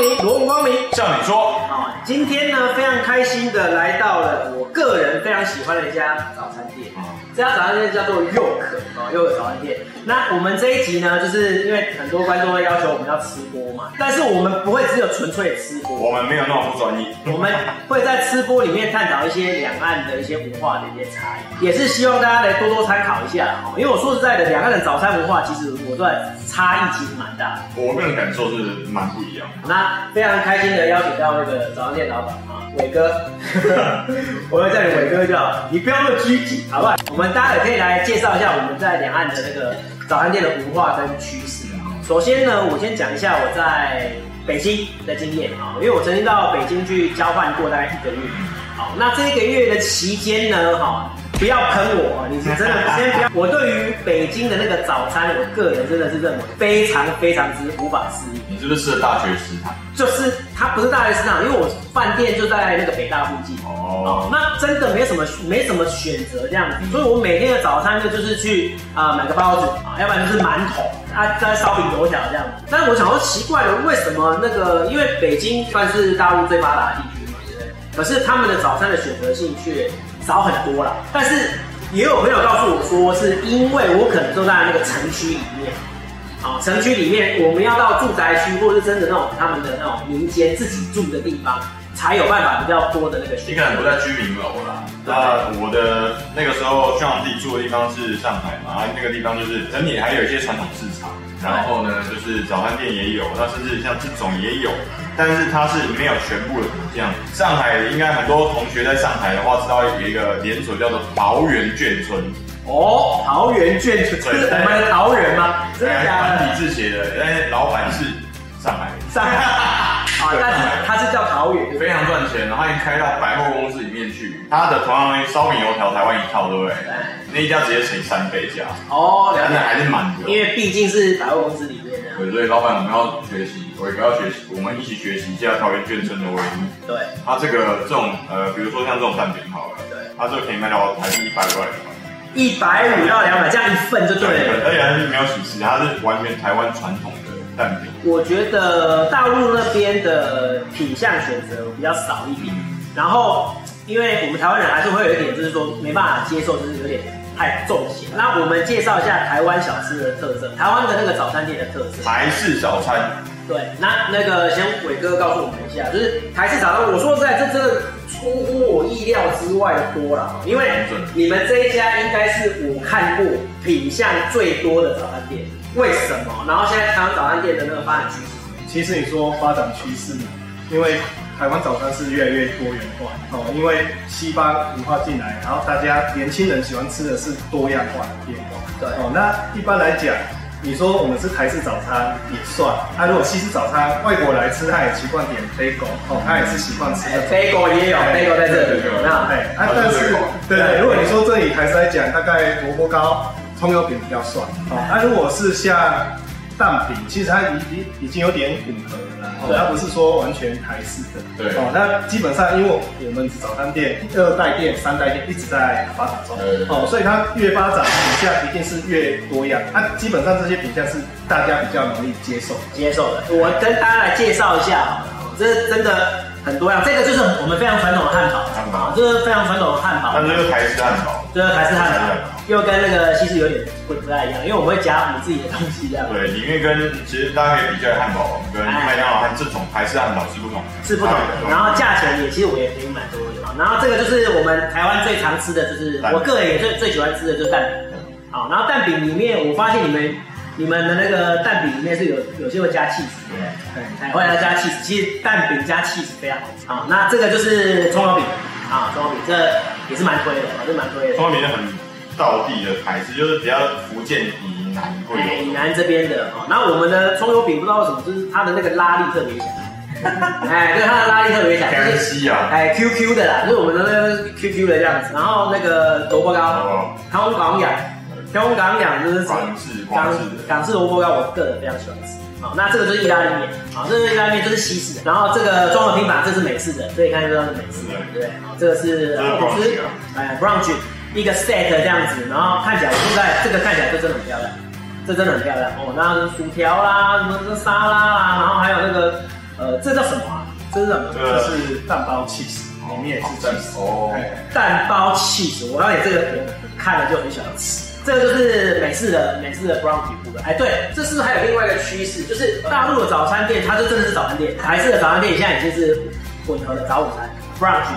明，罗文光明，向你说，啊，今天呢非常开心的来到了我个人非常喜欢的一家早餐店。这家早餐店叫做又可哦，又可早餐店。那我们这一集呢，就是因为很多观众会要求我们要吃播嘛，但是我们不会只有纯粹吃播，我们没有那么不专业。我们会在吃播里面探讨一些两岸的一些文化的一些差异，也是希望大家来多多参考一下哦。因为我说实在的，两岸的早餐文化其实我说差异其实蛮大的，我个人感受是蛮不一样的。那非常开心的邀请到那个早餐店老板啊，伟哥，我要叫你伟哥就好，你不要那么拘谨，好不好？我们待会可以来介绍一下我们在两岸的那个早餐店的文化跟趋势啊。首先呢，我先讲一下我在北京的经验啊，因为我曾经到北京去交换过大概一个月。好，那这一个月的期间呢，哈。不要喷我，你是真的先不要。我对于北京的那个早餐，我个人真的是认为非常非常之无法适应。你是不是吃了大学食堂？就是它不是大学食堂，因为我饭店就在那个北大附近。哦。那真的没什么没什么选择这样子，所以我每天的早餐就就是去啊、呃、买个包子啊，要不然就是馒头啊，再烧饼油条这样子。但是我想说奇怪了，为什么那个因为北京算是大陆最发达的地区嘛，对不对？可是他们的早餐的选择性却。少很多了，但是也有朋友告诉我说，是因为我可能住在那个城区里面，啊，城区里面我们要到住宅区，或者是真的那种他们的那种民间自己住的地方，才有办法比较多的那个选择。你可能不在居民楼啦。那我的那个时候，像我自己住的地方是上海嘛，那个地方就是整体还有一些传统市场。然后呢，就是早餐店也有，那甚至像这种也有，但是它是没有全部的这样。上海应该很多同学在上海的话，知道有一个连锁叫做桃园眷村。哦，桃园眷村，是我们的桃园吗？对，繁体字写的，但是老板是上海人。上海 啊，但是他是叫桃园，非常赚钱，然后已经开到百货公司里面去。他的同样烧饼油条台湾一套，对不对？那一家直接乘三倍价哦，但是还是满的，因为毕竟是百货公司里面的。对，所以老板我们要学习，我也不要学习，我们一起学习一下桃园眷村的威力。对，它这个这种呃，比如说像这种蛋饼好了，对，它这个可以卖到台币一百块，一百五到两百这样一份就对了，而且还是没有起司，它是完全台湾传统的蛋饼。我觉得大陆那边的品相选择比较少一点，然后因为我们台湾人还是会有一点，就是说没办法接受，就是有点。太重咸。那我们介绍一下台湾小吃的特色，台湾的那个早餐店的特色。台式早餐。对，那那个先伟哥告诉我们一下，就是台式早餐。我说实在，这真的出乎我意料之外的多了，因为你们这一家应该是我看过品相最多的早餐店。为什么？然后现在台湾早餐店的那个发展趋势？其实你说发展趋势，因为。台湾早餐是越来越多元化哦，因为西方文化进来，然后大家年轻人喜欢吃的是多样化的变化。对。哦，那一般来讲，你说我们是台式早餐也算，那、啊、如果西式早餐，外国来吃他也习惯点 bagel 哦，他也是习惯吃的 bagel 也有 bagel 在这里，那哎，啊，但是对对，如果你说这里台式来讲，大概萝卜糕、葱油饼比较算。哦，那如果是像蛋饼，其实它已已已经有点混合。哦，它不是说完全台式的，对。哦，那基本上因为我们早餐店二代店、三代店一直在发展中，哦，所以它越发展品相一定是越多样，它基本上这些品相是大家比较容易接受。接受的。我跟大家来介绍一下，这真的很多样，这个就是我们非常传统的汉堡，汉堡，这是非常传统的汉堡，它这是台式汉堡，这是台式汉堡。又跟那个西式有点不不太一样，因为我们会加我们自己的东西这样。对，里面跟其实大家可以比较汉堡跟麦当劳和这种台式汉堡是不同，是不同的。然后价钱也其实我也可以买多一点。然后这个就是我们台湾最常吃的就是我个人也最最喜欢吃的就是蛋饼。好，然后蛋饼里面我发现你们你们的那个蛋饼里面是有有些会加起司，对，哎，会要加起司。其实蛋饼加起司非常好吃。好，那这个就是葱油饼啊，葱油饼这也是蛮推的，这蛮推的。葱油饼很。道地的台式就是比较福建以南会有，以南这边的哦。那我们的葱油饼不知道为什么，就是它的那个拉力特别强，哎，对，它的拉力特别强，就是哎 Q Q 的啦，就是我们的那个 Q Q 的这样子。然后那个萝卜糕，香港养，香港养就是港式港式港式萝卜糕，我个人非常喜欢吃。好，那这个就是意大利面，好，这个意大利面就是西式的。然后这个综合拼盘，这是美式的，所以看就知道是美式的，对，好，这个是吐司，哎，brunch。一个 set 这样子，然后看起来现在这个看起来就真的很漂亮，这真的很漂亮哦。然后薯条啦，什么沙拉啦，然后还有那个呃，这叫什么啊？这是什么？这是蛋包起司，里面也是起司哦。蛋包起司，我这个我看了就很喜欢吃。这个就是美式的美式的 brown 皮肤的。哎，对，这是不是还有另外一个趋势？就是大陆的早餐店，它就真的是早餐店；台式的早餐店现在已经是混合的早午餐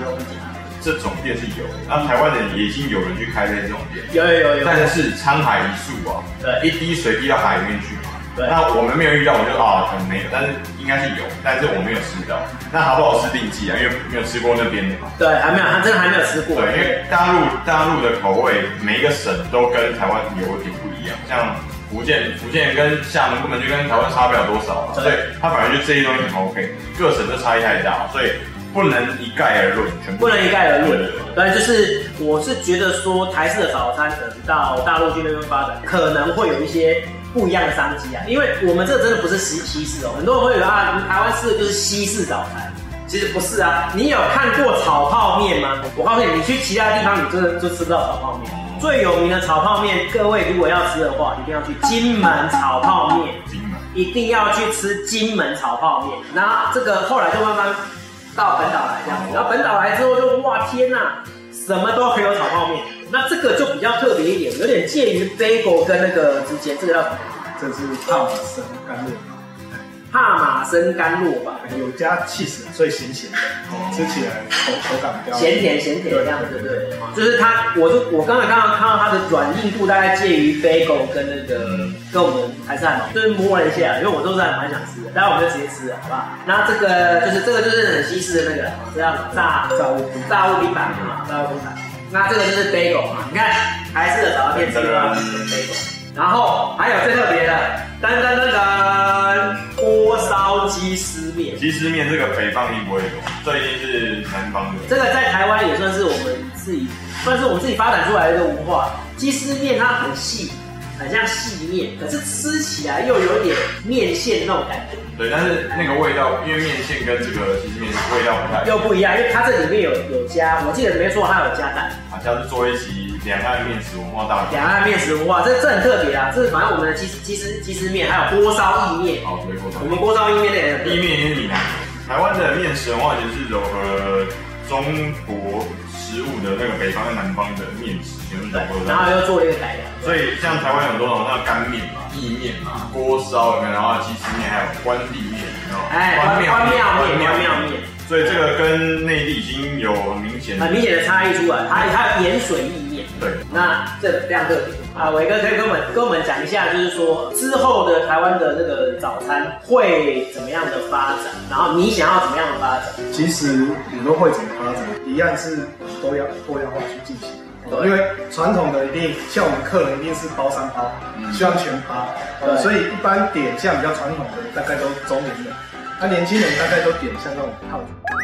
有一点。这种店是有，那台湾人也已经有人去开这种店，有有有有，但是沧海一粟啊，对，一滴水滴到海里面去嘛。对，那我们没有遇到，我就啊，可能没有，但是应该是有，但是我没有吃到。那好不好吃定计啊，因为没有吃过那边的嘛。对，还没有，他真的还没有吃过。对，因为大陆大陆的口味，每一个省都跟台湾有点不一样，像福建，福建跟厦门根本就跟台湾差不了多少嘛，所以它反而就这些东西很 OK，各省都差异太大，所以。不能一概而论，全部不能一概而论。对，就是我是觉得说，台式的早餐可能到大陆去那边发展，可能会有一些不一样的商机啊。因为我们这个真的不是西西式哦，很多人会以为啊，台湾吃的就是西式早餐，其实不是啊。你有看过炒泡面吗？我告诉你，你去其他地方，你真的就吃不到炒泡面。最有名的炒泡面，各位如果要吃的话，一定要去金门炒泡面。金门一定要去吃金门炒泡面。然后这个后来就慢慢。到本岛来这样，然后本岛来之后就哇天呐，什么都可以有炒泡面，那这个就比较特别一点，有点介于 bagel 跟那个之间，这个叫什么？这是帕玛森干酪。帕玛森干酪吧，有加 cheese，所以咸咸的，吃起来口口感比较咸甜咸甜这样子，对。对，就是它，我就我刚才刚刚看到它的软硬度大概介于 bagel 跟那个跟我们还是汉堡，就是摸了一下，因为我都是还蛮想吃的，待会我们就直接吃了，好不好？那这个就是这个就是很西式的那个，这样炸炸物炸物拼盘嘛，炸物拼盘。那这个就是 bagel 嘛，你看台式的早餐店吃的 bagel。然后还有最特别的，噔噔噔噔，锅烧鸡丝面。鸡丝面这个北方一不会有，这一定是南方的。这个在台湾也算是我们自己，算是我们自己发展出来的一个文化。鸡丝面它很细。很像细面，可是吃起来又有点面线那种感觉。对，但是那个味道，因为面线跟这个鸡丝面味道不太又不一样，因为它这里面有有加，我记得没错，它有加蛋。好像是做一期两岸面食文化大两岸面食文化，这这很特别啊！这是反正我们的鸡鸡丝鸡丝面，还有锅烧意面。好，对锅烧。我们锅烧意面的意面也是闽南。台湾的面食文化其实是融合中国。食物的那个北方跟南方的面食，全部都然后又做了一个改良。所以像台湾有很多种，像干面嘛、意面嘛、锅烧，然后鸡丝面，还有关帝面，然后哎，关庙面、关庙面。所以这个跟内地已经有很明显、很明显的差异出来。它它有盐水意面。对，那这个非常特别啊。伟哥可以跟我们跟我们讲一下，就是说之后的台湾的那个早餐会怎么样的发展？然后你想要怎么样的发展？其实你都会怎么发展？一样是。都要多样化去进行，因为传统的一定像我们客人一定是包三包，希望全包，所以一般点像比较传统的大概都中年人，那年轻人大概都点像那种套餐。